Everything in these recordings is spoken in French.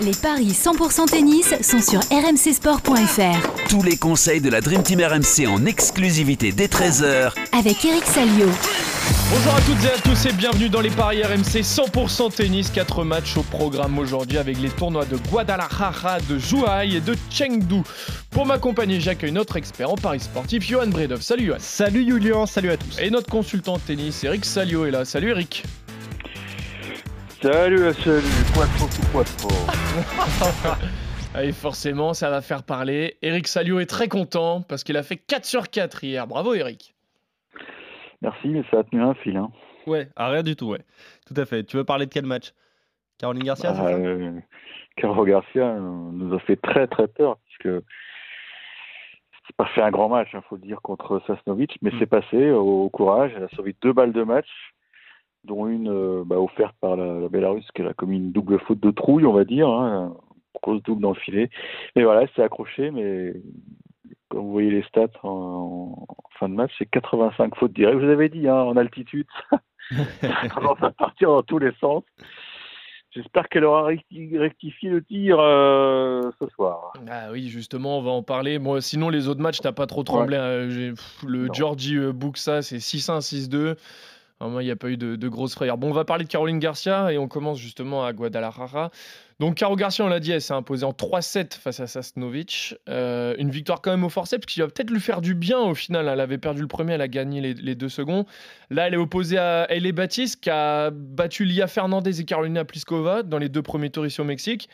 Les paris 100% tennis sont sur rmcsport.fr. Tous les conseils de la Dream Team RMC en exclusivité dès 13h Avec Eric Salio. Bonjour à toutes et à tous et bienvenue dans les paris RMC 100% tennis. 4 matchs au programme aujourd'hui avec les tournois de Guadalajara, de Zhuhai et de Chengdu. Pour m'accompagner, j'accueille notre expert en paris sportif, Johan Bredov. Salut Johan. Salut Julien, salut à tous. Et notre consultant tennis, Eric Salio est là. Salut Eric. Salut, salut, quattro su quattro. Et forcément, ça va faire parler. Eric Salio est très content parce qu'il a fait 4 sur 4 hier. Bravo Eric. Merci, mais ça a tenu un fil. Hein. Ouais, ah, rien du tout, ouais. Tout à fait. Tu veux parler de quel match? Caroline Garcia, Ah, c'est ça? euh, Caro Garcia euh, nous a fait très très peur puisque c'est pas fait un grand match, il faut le dire, contre Sasnovic, mais Mm. c'est passé au courage. Elle a sauvé deux balles de match, dont une euh, bah, offerte par la, la Bélarusse, qu'elle a commis une double faute de trouille, on va dire, hein, grosse double dans le filet. Mais voilà, elle s'est accrochée, mais comme vous voyez les stats en, en fin de match, c'est 85 fautes directes. Je vous avais dit, hein, en altitude, ça commence à partir dans tous les sens. J'espère qu'elle aura recti- rectifié le tir euh, ce soir. Ah oui, justement, on va en parler. Moi, sinon, les autres matchs, t'as pas trop tremblé. hein. Pff, Le Non. Georgie euh, Buxa, c'est 6-1, 6-2. Moi, il n'y a pas eu de, de grosses frayeurs. Bon, on va parler de Caroline Garcia et on commence justement à Guadalajara. Donc, Caro Garcia, on l'a dit, elle s'est imposée en 3-7 face à Sasnovic. Euh, une victoire quand même au forceps, qui va peut-être lui faire du bien au final. Elle avait perdu le premier, elle a gagné les, deux seconds. Là, elle est opposée à Hailey Baptiste, qui a battu Lia Fernandez et Carolina Pliskova dans les deux premiers tours ici au Mexique.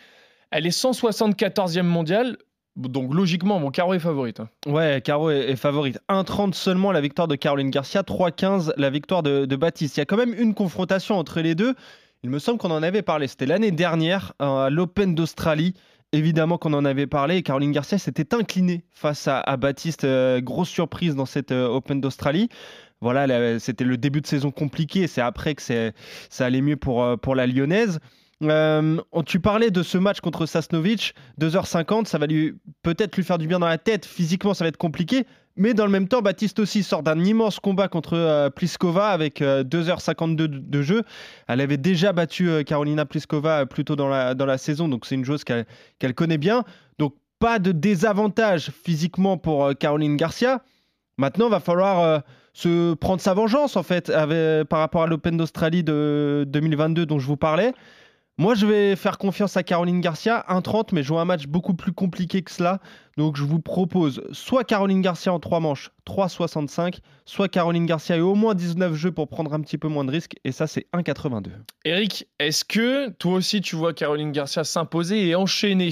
Elle est 174e mondiale. Donc logiquement, mon Caro est favorite. hein. Ouais, Caro est, est favorite. 1,30 seulement la victoire de Caroline Garcia, 3,15 la victoire de, de Baptiste. Il y a quand même une confrontation entre les deux. Il me semble qu'on en avait parlé. C'était l'année dernière euh, à l'Open d'Australie. Évidemment qu'on en avait parlé. Et Caroline Garcia s'était inclinée face à, à Baptiste. Euh, grosse surprise dans cette euh, Open d'Australie. Voilà, là, c'était le début de saison compliqué. C'est après que ça allait mieux pour, pour la Lyonnaise. Euh, tu parlais de ce match contre Sasnovic, 2h50, ça va peut-être lui faire du bien dans la tête. Physiquement, ça va être compliqué. Mais dans le même temps, Baptiste aussi sort d'un immense combat contre euh, Pliskova avec euh, 2h52 de, de jeu. Elle avait déjà battu euh, Carolina Pliskova euh, plus tôt dans la, dans la saison, donc c'est une joueuse qu'elle connaît bien. Donc pas de désavantage physiquement pour euh, Caroline Garcia. Maintenant, va falloir euh, se prendre sa vengeance en fait avec- par rapport à l'Open d'Australie de 2022 dont je vous parlais. Moi, je vais faire confiance à Caroline Garcia, 1,30, mais je vois un match beaucoup plus compliqué que cela. Donc, je vous propose soit Caroline Garcia en 3 manches, 3,65, soit Caroline Garcia et au moins 19 jeux pour prendre un petit peu moins de risques. Et ça, c'est 1,82. Eric, est-ce que toi aussi tu vois Caroline Garcia s'imposer et enchaîner?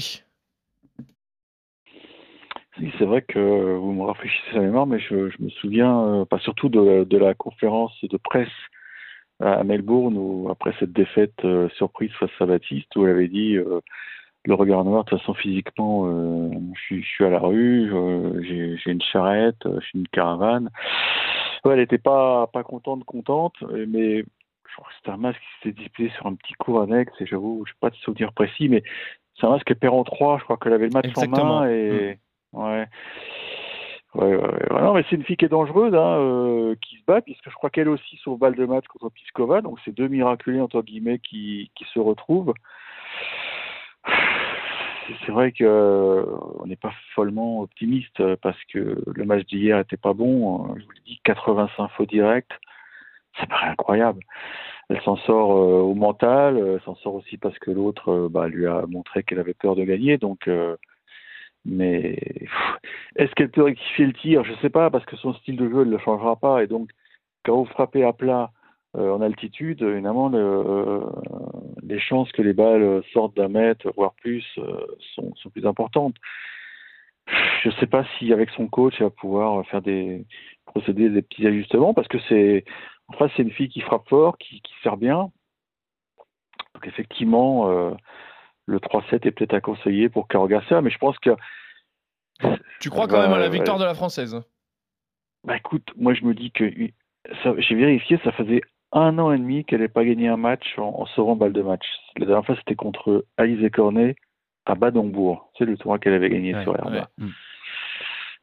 Oui, c'est vrai que vous me rafraîchissez la mémoire, mais je, je me souviens, euh, pas surtout de, de la conférence de presse à Melbourne, où, après cette défaite euh, surprise face à Baptiste, où elle avait dit euh, le regard noir, de toute façon physiquement, euh, je, suis- je suis à la rue, j'ai une charrette, je suis une caravane. Ouais, elle n'était pas, pas contente, contente, mais je crois que c'était un masque qui s'était display sur un petit cours annexe, et j'avoue, je n'ai pas de souvenir précis, mais c'est un masque Perron 3, je crois qu'elle avait le match en main, et ouais. Ouais, ouais, ouais. Ouais, non, mais c'est une fille qui est dangereuse, hein, euh, qui se bat, puisque je crois qu'elle aussi sauve balle de match contre Piskova, donc c'est deux miraculés, entre guillemets, qui, qui se retrouvent. C'est- vrai que euh, on n'est pas follement optimiste parce que le match d'hier était pas bon. Euh, Je vous l'ai dit, 85 faux directs, ça paraît incroyable. Elle s'en sort euh, au mental, euh, elle s'en sort aussi parce que l'autre euh, bah, lui a montré qu'elle avait peur de gagner. Donc, mais est-ce qu'elle peut rectifier le tir? Je sais pas parce que son style de jeu ne le changera pas et donc quand vous frappez à plat euh, en altitude, évidemment, euh, les chances que les balles sortent d'un mètre, voire plus, euh, sont, plus importantes. Je ne sais pas si avec son coach, elle va pouvoir faire des procéder à des petits ajustements, parce que c'est en face, c'est une fille qui frappe fort, qui, qui sert bien. Donc effectivement, le 3-7 est peut-être à conseiller pour Caro Garcia, mais je pense que Tu crois quand Bah, même à la victoire de la française Bah écoute, moi je me dis que j'ai vérifié, ça faisait un an et demi qu'elle n'ait pas gagné un match en, en sauvant balle de match. La dernière fois c'était contre Alizé Cornet à Badonbourg. C'est le tournoi qu'elle avait gagné Ouais, sur ouais. Mm.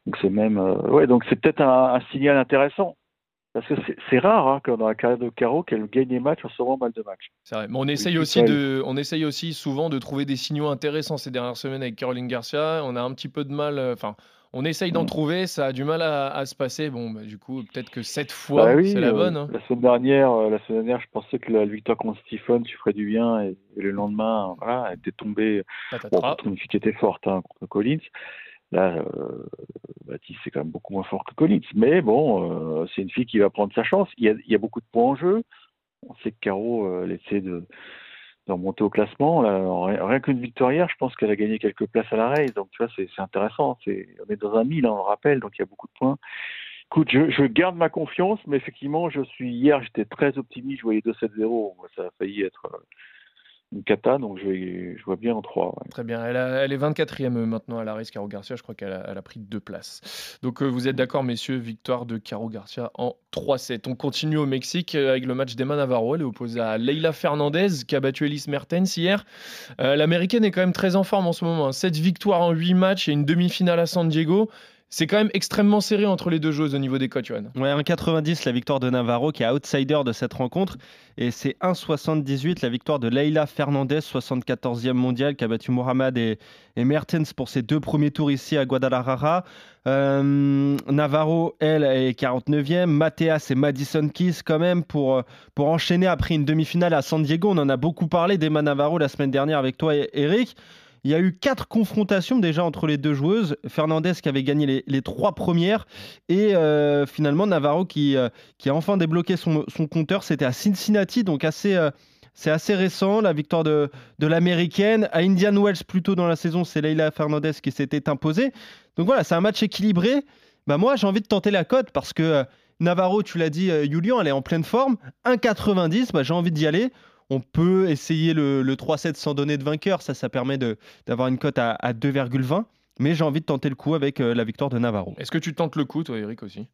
Donc c'est même, euh, ouais, donc c'est peut-être un, un signal intéressant. Parce que c'est- rare hein, que dans la carrière de Caro qu'elle gagne des matchs en sauvant mal de match. C'est vrai. Mais on essaye aussi de, on essaye aussi souvent de trouver des signaux intéressants ces dernières semaines avec Caroline Garcia. On a un petit peu de mal. euh, Enfin, on essaye d'en Mm. trouver. Ça a du mal à, à se passer. Bon, bah, du coup, peut-être que cette fois, Bah oui, c'est la euh, bonne. hein. La semaine dernière, euh, la semaine dernière, je pensais que la victoire contre Stephen, tu ferais du bien, et, et le lendemain, voilà, elle était tombée. Bon, contre une fille qui était forte, hein, contre Collins. Là, euh, Baptiste, c'est quand même beaucoup moins fort que Collins. Mais bon, euh, c'est une fille qui va prendre sa chance. Il y, a, beaucoup de points en jeu. On sait que Caro, euh, elle essaie de, de remonter au classement. Rien qu'une victoire je pense qu'elle a gagné quelques places à la race. Donc, tu vois, c'est intéressant. On est dans un mille, hein, on le rappelle, donc il y a beaucoup de points. Écoute, je, je garde ma confiance, mais effectivement, je suis hier, j'étais très optimiste. Je voyais 2-7-0. Moi, Ça a failli être euh, une cata, donc je, vois bien en 3. Très bien. Elle, a- elle est 24e maintenant à la race, Caro Garcia. Je crois qu'elle a, pris deux places. Donc, euh, vous êtes d'accord, messieurs, victoire de Caro Garcia en 3-7. On continue au Mexique euh, avec le match d'Emma Navarro. Elle est opposée à Leila Fernandez qui a battu Elise Mertens hier. Euh, L'américaine est quand même très en forme en ce moment. 7 victoires en 8 matchs et une demi-finale à San Diego. C'est quand même extrêmement serré entre les deux joueuses au niveau des cotes, Johan. Ouais, 1,90 la victoire de Navarro qui est outsider de cette rencontre. Et c'est 1,78 la victoire de Leila Fernandez, 74e mondiale, qui a battu Mohamed et, Mertens pour ses deux premiers tours ici à Guadalajara. Euh, Navarro, elle, est 49e. Mateas et Madison Keys, quand même, pour, pour enchaîner après une demi-finale à San Diego. On en a beaucoup parlé d'Emma Navarro la semaine dernière avec toi, Eric. Il y a eu quatre confrontations déjà entre les deux joueuses. Fernandez qui avait gagné les, trois premières et euh, finalement Navarro qui, euh, qui a enfin débloqué son, son compteur. C'était à Cincinnati, donc euh, c'est assez récent. La victoire de, de l'américaine. À Indian Wells, plus tôt dans la saison, c'est Leila Fernandez qui s'était imposée. Donc voilà, c'est un match équilibré. Bah moi, j'ai envie de tenter la cote parce que Navarro, tu l'as dit, Julian, elle est en pleine forme. 1,90, bah, j'ai envie d'y aller. On peut essayer le, le 3-7 sans donner de vainqueur. Ça, ça permet de- d'avoir une cote à, à 2,20. Mais j'ai envie de tenter le coup avec euh, la victoire de Navarro. Est-ce que tu tentes le coup, toi, Eric, aussi?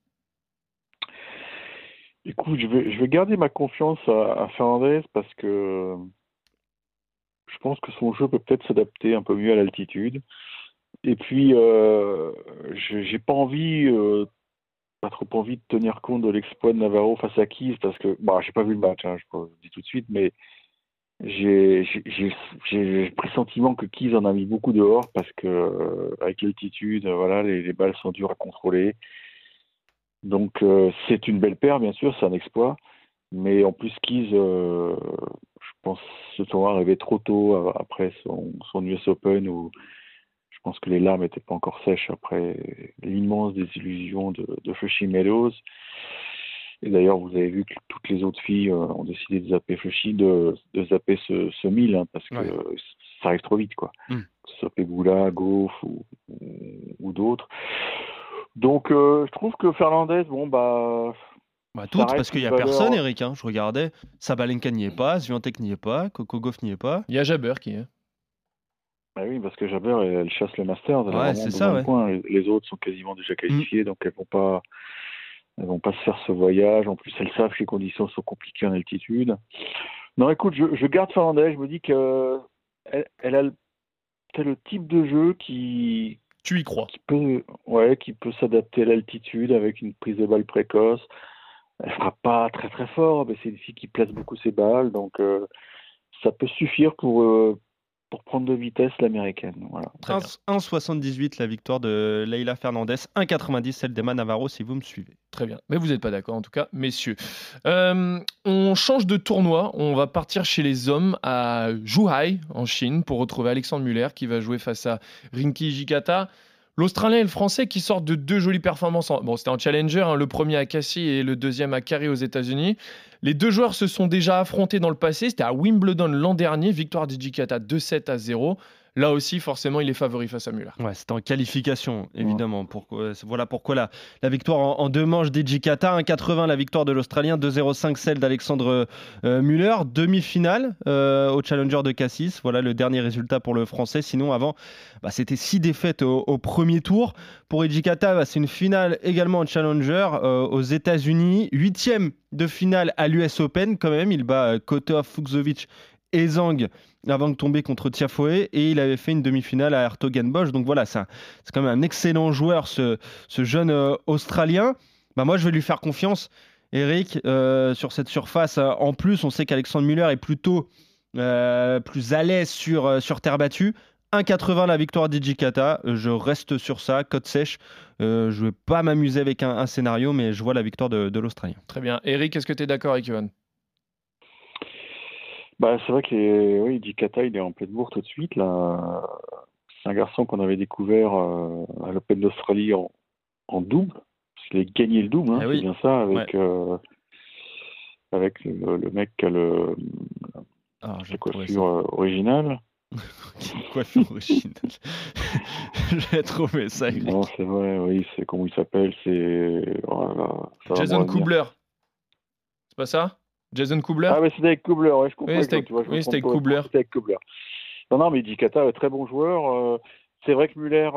Écoute, je vais, je vais garder ma confiance à, à Fernandez parce que je pense que son jeu peut peut-être s'adapter un peu mieux à l'altitude. Et puis, euh, je- j'ai pas envie, euh, pas trop envie de tenir compte de l'exploit de Navarro face à Keys parce que, bah, j'ai pas vu le match, hein, je le dis tout de suite, mais j'ai pressentiment que Keys en a mis beaucoup dehors parce que euh, avec l'altitude, voilà, les, les balles sont dures à contrôler. Donc euh, c'est une belle paire, bien sûr, c'est un exploit. Mais en plus, Keys, euh, je pense, ce tournoi arrivait trop tôt a- après son, son US Open où pense que les larmes n'étaient pas encore sèches après l'immense désillusion de, de Flushing Meadows. Et d'ailleurs, vous avez vu que toutes les autres filles euh, ont décidé de zapper Flushing, de, de zapper ce, ce mille, hein, parce que Ouais. euh, ça arrive trop vite, quoi. Mm. Que ce soit Pegula, Goff ou, ou, ou d'autres. Donc, euh, je trouve que Fernandez, bon, bah, Bah, toutes, parce qu'il n'y a valeur- personne, Eric. hein. Je regardais. Sabalenka n'y est pas, Swiatek n'y est pas, Coco Gauff n'y est pas. Il y a Jabber qui est. Bah oui, parce que Jabber, elle, elle chasse le Masters, elle Ouais, c'est ça, ouais. Mm. Les, autres sont quasiment déjà qualifiés, donc elles vont pas, elles vont pas se faire ce voyage. En plus, elles savent que les conditions sont compliquées en altitude. Non, écoute, je, je garde Fernandez. Je me dis que elle, elle a le, le type de jeu qui, Tu y crois qui peut, ouais, qui peut s'adapter à l'altitude avec une prise de balle précoce. Elle fera pas très très fort, mais c'est une fille qui place beaucoup ses balles, donc euh, ça peut suffire pour euh, pour prendre de vitesse l'américaine. Voilà. Très bien. 1,78 la victoire de Leila Fernandez, 1,90 celle d'Emma Navarro si vous me suivez. Très bien. Mais vous n'êtes pas d'accord, en tout cas, messieurs. Euh, on change de tournoi. On va partir chez les hommes à Zhuhai, en Chine, pour retrouver Alexandre Muller qui va jouer face à Rinki Jikata. L'Australien et le Français qui sortent de deux jolies performances. en- Bon, c'était en challenger, hein, le premier à Cassis et le deuxième à Carré aux États-Unis. Les deux joueurs se sont déjà affrontés dans le passé. C'était à Wimbledon l'an dernier, victoire de Jikata 2-7 à 0. Là aussi, forcément, il est favori face à Muller. Ouais, c'était en qualification, évidemment. Pourquoi, voilà pourquoi la, la victoire en, en deux manches d'Ejikata, 1,80 la victoire de l'Australien, 2,05 celle d'Alexandre euh, Muller. Demi-finale euh, au Challenger de Cassis. Voilà le dernier résultat pour le Français. Sinon, avant, bah, c'était six défaites au, au premier tour. Pour Ejikata, bah, c'est une finale également en Challenger euh, aux États-Unis. Huitième de finale à l'US Open, quand même. Il bat euh, Kotov, Fuxovic et Zhang avant de tomber contre Tiafoe et il avait fait une demi-finale à Hertogenbosch. Donc voilà, c'est quand même un excellent joueur, ce, ce jeune euh, Australien. Bah moi, je vais lui faire confiance. Eric, euh, sur cette surface. En plus, on sait qu'Alexandre Muller est plutôt euh, plus à l'aise sur, euh, sur terre battue. 1,80 la victoire d'Ijikata. Je reste sur ça, côte sèche. je ne vais pas m'amuser avec un, scénario, mais je vois la victoire de, de l'Australien. Très bien. Eric, est-ce que tu es d'accord avec Johan? Bah, C'est vrai que oui, Ijikata, il est en pleine bourre tout de suite. Là. C'est un garçon qu'on avait découvert à l'Open d'Australie en, en double il a gagné le double, hein, eh c'est bien ça, avec, euh, avec le, mec qui a le, ah, la coiffure euh, originale. coiffure originale. J'ai trouvé ça. Non, c'est vrai, oui, c'est comment il s'appelle, c'est. Jason Kubler. C'est pas ça? Jason Kubler Ah, mais c'était avec Kubler, ouais, je comprends. Oui, c'était avec, oui, avec Kubler. C'était avec Kubler. Non, non, mais Dikata, très bon joueur. Euh, c'est vrai que Muller,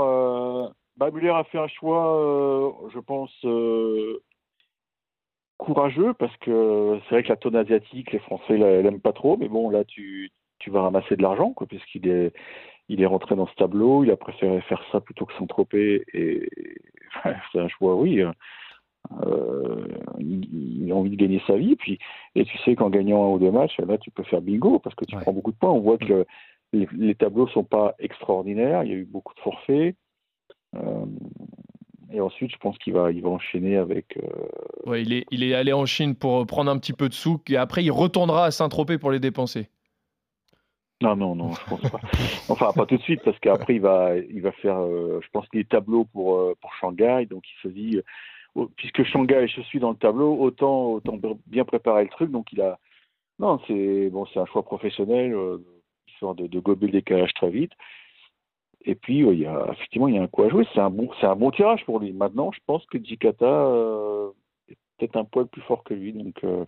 bah, Muller a fait un choix, euh, je pense, euh, courageux, parce que c'est vrai que la tonne asiatique, les Français l'aiment pas trop, mais bon, là, tu, tu vas ramasser de l'argent, quoi, puisqu'il est, il est rentré dans ce tableau, il a préféré faire ça plutôt que s'entroper, et c'est un choix, oui. Euh, il, a envie de gagner sa vie, puis, et tu sais qu'en gagnant un ou deux matchs, là, tu peux faire bingo, parce que tu prends beaucoup de points. On voit que les, les tableaux sont pas extraordinaires, il y a eu beaucoup de forfaits. Euh, et ensuite, je pense qu'il va, il va enchaîner avec. Euh, ouais, il est, il est allé en Chine pour prendre un petit peu de sous et après il retournera à Saint-Tropez pour les dépenser. Non, non, non, je pense pas. Enfin, pas tout de suite, parce qu'après, il va, il va faire, euh, je pense, des tableaux pour, pour Shanghai. Donc, il se dit, puisque Shanghai, je suis dans le tableau, autant, autant bien préparer le truc. Donc, il a. Non, c'est bon, c'est un choix professionnel, histoire de, de gober le décalage très vite. Et puis, il y a, effectivement, il y a un coup à jouer. C'est un, bon, c'est un bon tirage pour lui. Maintenant, je pense que Jikata euh, est peut-être un poil plus fort que lui. Donc, euh,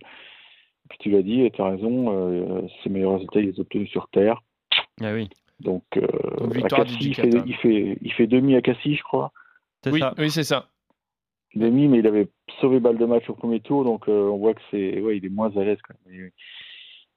puis tu l'as dit, tu as raison, euh, ses meilleurs résultats, il les a obtenus sur Terre. Ah oui. Donc, euh, il, fait, il, fait, il fait demi à Cassis, je crois. Oui, oui c'est ça. Demi, mais il avait sauvé balle de match au premier tour, donc on voit que c'est, ouais, il est moins à l'aise quand même.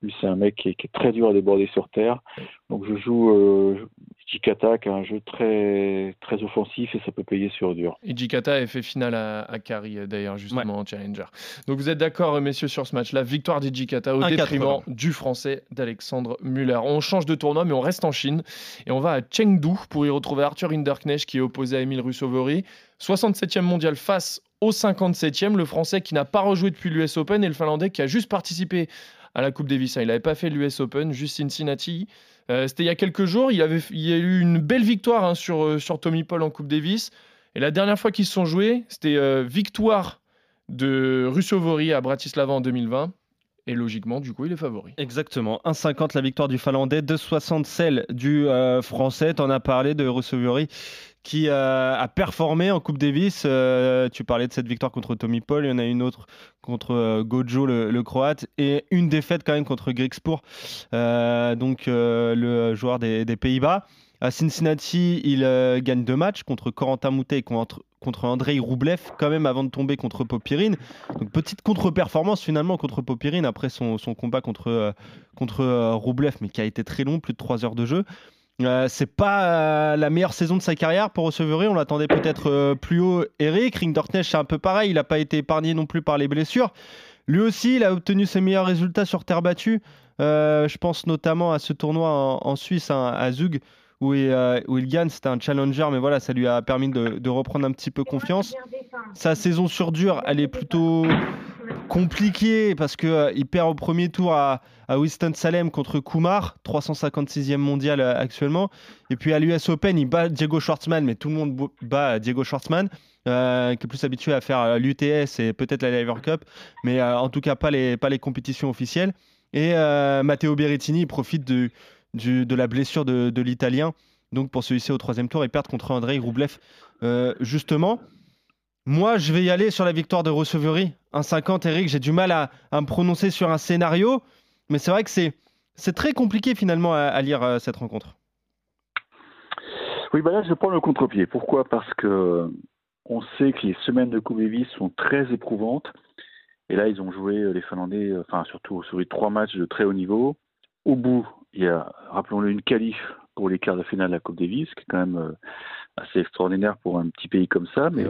Lui, c'est un mec qui est, très dur à déborder sur terre. Donc, je joue euh, Jikata, qui a un jeu très, très offensif et ça peut payer sur dur. Et Jikata a fait finale à, à Kari, d'ailleurs, justement, en Challenger. Donc, vous êtes d'accord, messieurs, sur ce match La Victoire d'Ijikata au détriment du français d'Alexandre Muller. On change de tournoi, mais on reste en Chine et on va à Chengdu pour y retrouver Arthur Hinderknecht qui est opposé à Emile Russovori. 67e mondial face au 57e, le français qui n'a pas rejoué depuis l'US Open et le finlandais qui a juste participé à la Coupe Davis. Il n'avait pas fait l'US Open, juste Cincinnati. Euh, c'était il y a quelques jours. Il, y a eu une belle victoire hein, sur, euh, sur Tommy Paul en Coupe Davis. Et la dernière fois qu'ils se sont joués, c'était euh, victoire de Russovori à Bratislava en 2020. Et logiquement, du coup, il est favori. Exactement. 1,50 la victoire du Finlandais, 2,60 celle du Français. Tu en as parlé de Russovori qui euh, a performé en Coupe Davis. Euh, tu parlais de cette victoire contre Tommy Paul, il y en a une autre contre euh, Gojo, le, Croate, et une défaite quand même contre Grigspur, donc le joueur des, Pays-Bas. À Cincinnati, il gagne deux matchs contre Corentin Moutet et contre, Andrei Roublev, quand même avant de tomber contre Popirine. Donc petite contre-performance finalement contre Popirine après son, son combat contre, contre Roublev, mais qui a été très long, plus de trois heures de jeu. Euh, c'est pas euh, la meilleure saison de sa carrière pour Recevery. On l'attendait peut-être euh, plus haut. Eric Ringdortnesch, c'est un peu pareil. Il n'a pas été épargné non plus par les blessures. Lui aussi, il a obtenu ses meilleurs résultats sur terre battue. je pense notamment à ce tournoi en, Suisse, hein, à Zug, où il, il gagne. C'était un challenger, mais voilà, ça lui a permis de, reprendre un petit peu confiance. Sa saison sur dur, elle est plutôt compliqué parce qu'il euh, perd au premier tour à, Winston-Salem contre Kumar, 356e mondial euh, actuellement. Et puis à l'US Open, il bat Diego Schwartzman, mais tout le monde bat Diego Schwartzman, euh, qui est plus habitué à faire l'UTS et peut-être la Lever Cup, mais en tout cas pas les, compétitions officielles. Et Matteo Berrettini profite de, la blessure de, l'Italien. Donc pour se hisser au troisième tour et perdre contre Andrei Roublev. justement, moi, je vais y aller sur la victoire de Recevery. 1,50, Eric, j'ai du mal à, me prononcer sur un scénario, mais c'est vrai que c'est, très compliqué finalement à, lire euh, cette rencontre. Oui, bah là, je prends le contre-pied. Pourquoi? Parce que on sait que les semaines de Coupe sont très éprouvantes. Et là, ils ont joué, euh, les Finlandais, euh, enfin, surtout sur les trois matchs de très haut niveau. Au bout, il y a, rappelons-le, une qualif pour les quarts de finale de la Coupe Davis, qui est quand même assez extraordinaire pour un petit pays comme ça. Mais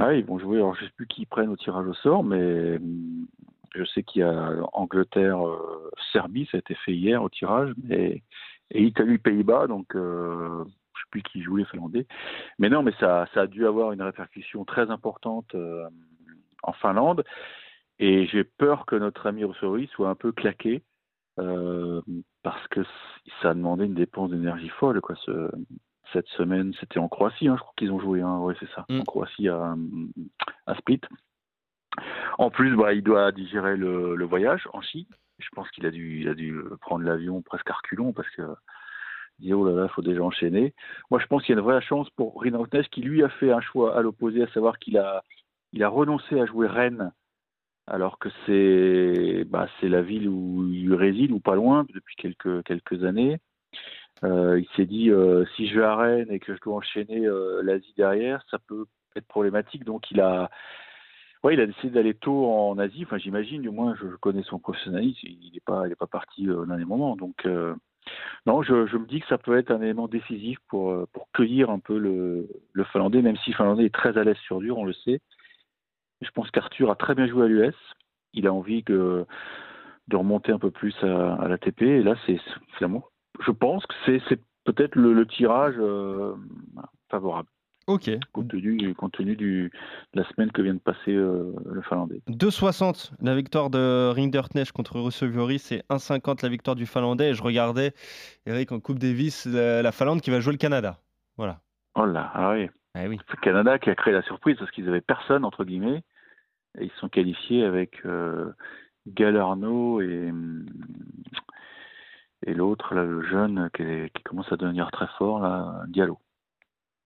Ah, ils vont jouer. Alors, je sais plus qui ils prennent au tirage au sort, mais hum, je sais qu'il y a Angleterre, euh, Serbie, ça a été fait hier au tirage, mais et Italie, Pays-Bas, donc euh, je sais plus qui joue les Finlandais. Mais non, mais ça, ça a dû avoir une répercussion très importante euh, en Finlande, et j'ai peur que notre ami Rossori soit un peu claqué. Euh, parce que ça a demandé une dépense d'énergie folle quoi ce, cette semaine. C'était en Croatie hein, je crois qu'ils ont joué hein, ouais c'est ça. Mm. en Croatie à, à Split. En plus bah, il doit digérer le, le voyage en Chine. Je pense qu'il a dû il a dû prendre l'avion presque à reculons parce que il dit oh là là faut déjà enchaîner. Moi je pense qu'il y a une vraie chance pour Rinaldo qui lui a fait un choix à l'opposé à savoir qu'il a il a renoncé à jouer Rennes alors que c'est bah, c'est la ville où il réside ou pas loin depuis quelques quelques années. Euh, il s'est dit euh, si je vais à Rennes et que je dois enchaîner euh, l'Asie derrière, ça peut être problématique. Donc il a ouais, il a décidé d'aller tôt en Asie. Enfin j'imagine, du moins je connais son professionnalisme, il n'est pas il est pas parti euh, au dernier moment. Donc euh, non, je, je me dis que ça peut être un élément décisif pour euh, pour cueillir un peu le le Finlandais, même si le Finlandais est très à l'aise sur dur, on le sait. Je pense qu'Arthur a très bien joué à l'US. Il a envie que, de remonter un peu plus à, à l'ATP. Et là, c'est finalement, je pense que c'est peut-être le, le tirage euh, favorable, Ok. compte tenu, compte tenu du, de la semaine que vient de passer euh, le Finlandais. 2,60 la victoire de Rinderknecht contre Russo Viori, c'est 1,50 la victoire du Finlandais. Et je regardais, Eric, en Coupe Davis, la, la Finlande qui va jouer le Canada. Voilà. Oh là, ah oui. Eh oui. C'est le Canada qui a créé la surprise parce qu'ils avaient personne, entre guillemets. Et ils se sont qualifiés avec euh, Galarno et, et l'autre, là, le jeune qui, est- qui commence à devenir très fort, là, Diallo.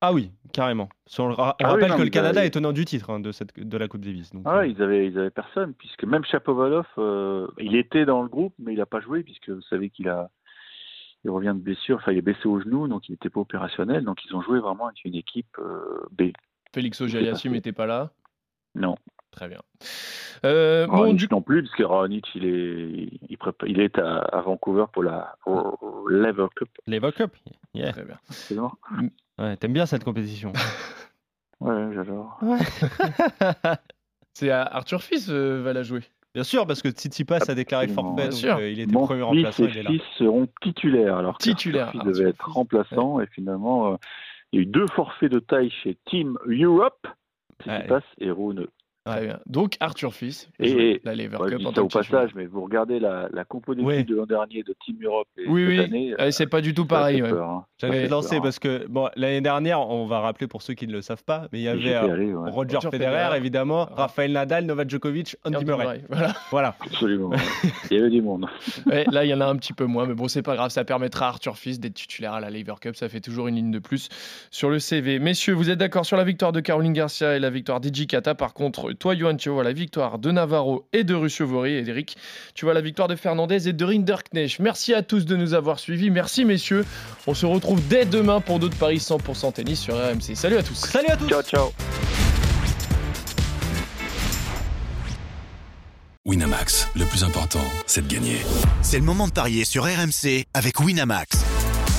Ah oui, carrément. On, le ra- on Ah oui, rappelle non, que le mais Canada bah, est tenant du titre hein, de, cette, de la Coupe Davis. Donc, Ah, euh, ils avaient, ils avaient personne, puisque même Chapovalov, euh, il était dans le groupe, mais il n'a pas joué, puisque vous savez qu'il a, il revient de blessure, enfin il est blessé au genou, donc il n'était pas opérationnel, donc ils ont joué vraiment avec une équipe euh, B. Félix Auger-Aliassime n'était pas là? Non, Très bien. Euh, bon, Raonic du non plus, parce que Raonic, il est, il, prépa- il est à, à Vancouver pour la pour Lever Cup. Lever Cup? Yeah. Très bien. Bon Ouais, T'aimes bien cette compétition Ouais, j'adore. C'est à Arthur Fils euh, va la jouer. Bien sûr, parce que Tsitsipas a déclaré forfait, donc euh, il était Mon premier remplaçant, et il est là. fils seront titulaires, alors Arthur Fils devait être remplaçant, et finalement, euh, il y a eu deux forfaits de taille chez Team Europe, Tsitsipas et Rune. Très bien. Donc Arthur Fils Et- la Lever Cup dis en ça tant au passage, mais vous regardez la, la compo Ouais. de l'an dernier de Team Europe et Oui, cette oui. année. Euh, c'est pas du tout pareil. ouais. peur, hein. Peur, hein. parce que bon, l'année dernière, on va rappeler pour ceux qui ne le savent pas, mais il y avait euh, allé, ouais. Roger, Roger Federer, Federer. évidemment, Ah. Rafael Nadal, Novak Djokovic, Andy Murray. Murray, Voilà. Voilà. Absolument. Il y avait du monde. Ouais, là, il y en a un petit peu moins, mais bon, c'est pas grave. Ça permettra à Arthur Fils d'être titulaire à la Lever Cup. Ça fait toujours une ligne de plus sur le CV. Messieurs, vous êtes d'accord sur la victoire de Caroline Garcia et la victoire d'Iji Kata. Par contre, toi, Johan, tu vois la victoire de Navarro et de Ruchovori. Et Eric, tu vois la victoire de Fernandez et de Rinderknecht. Merci à tous de nous avoir suivis. Merci, messieurs. On se retrouve dès demain pour d'autres paris 100% tennis sur RMC. Salut à tous. Salut à tous Ciao, ciao. Winamax, le plus important, c'est de gagner. C'est le moment de parier sur RMC avec Winamax.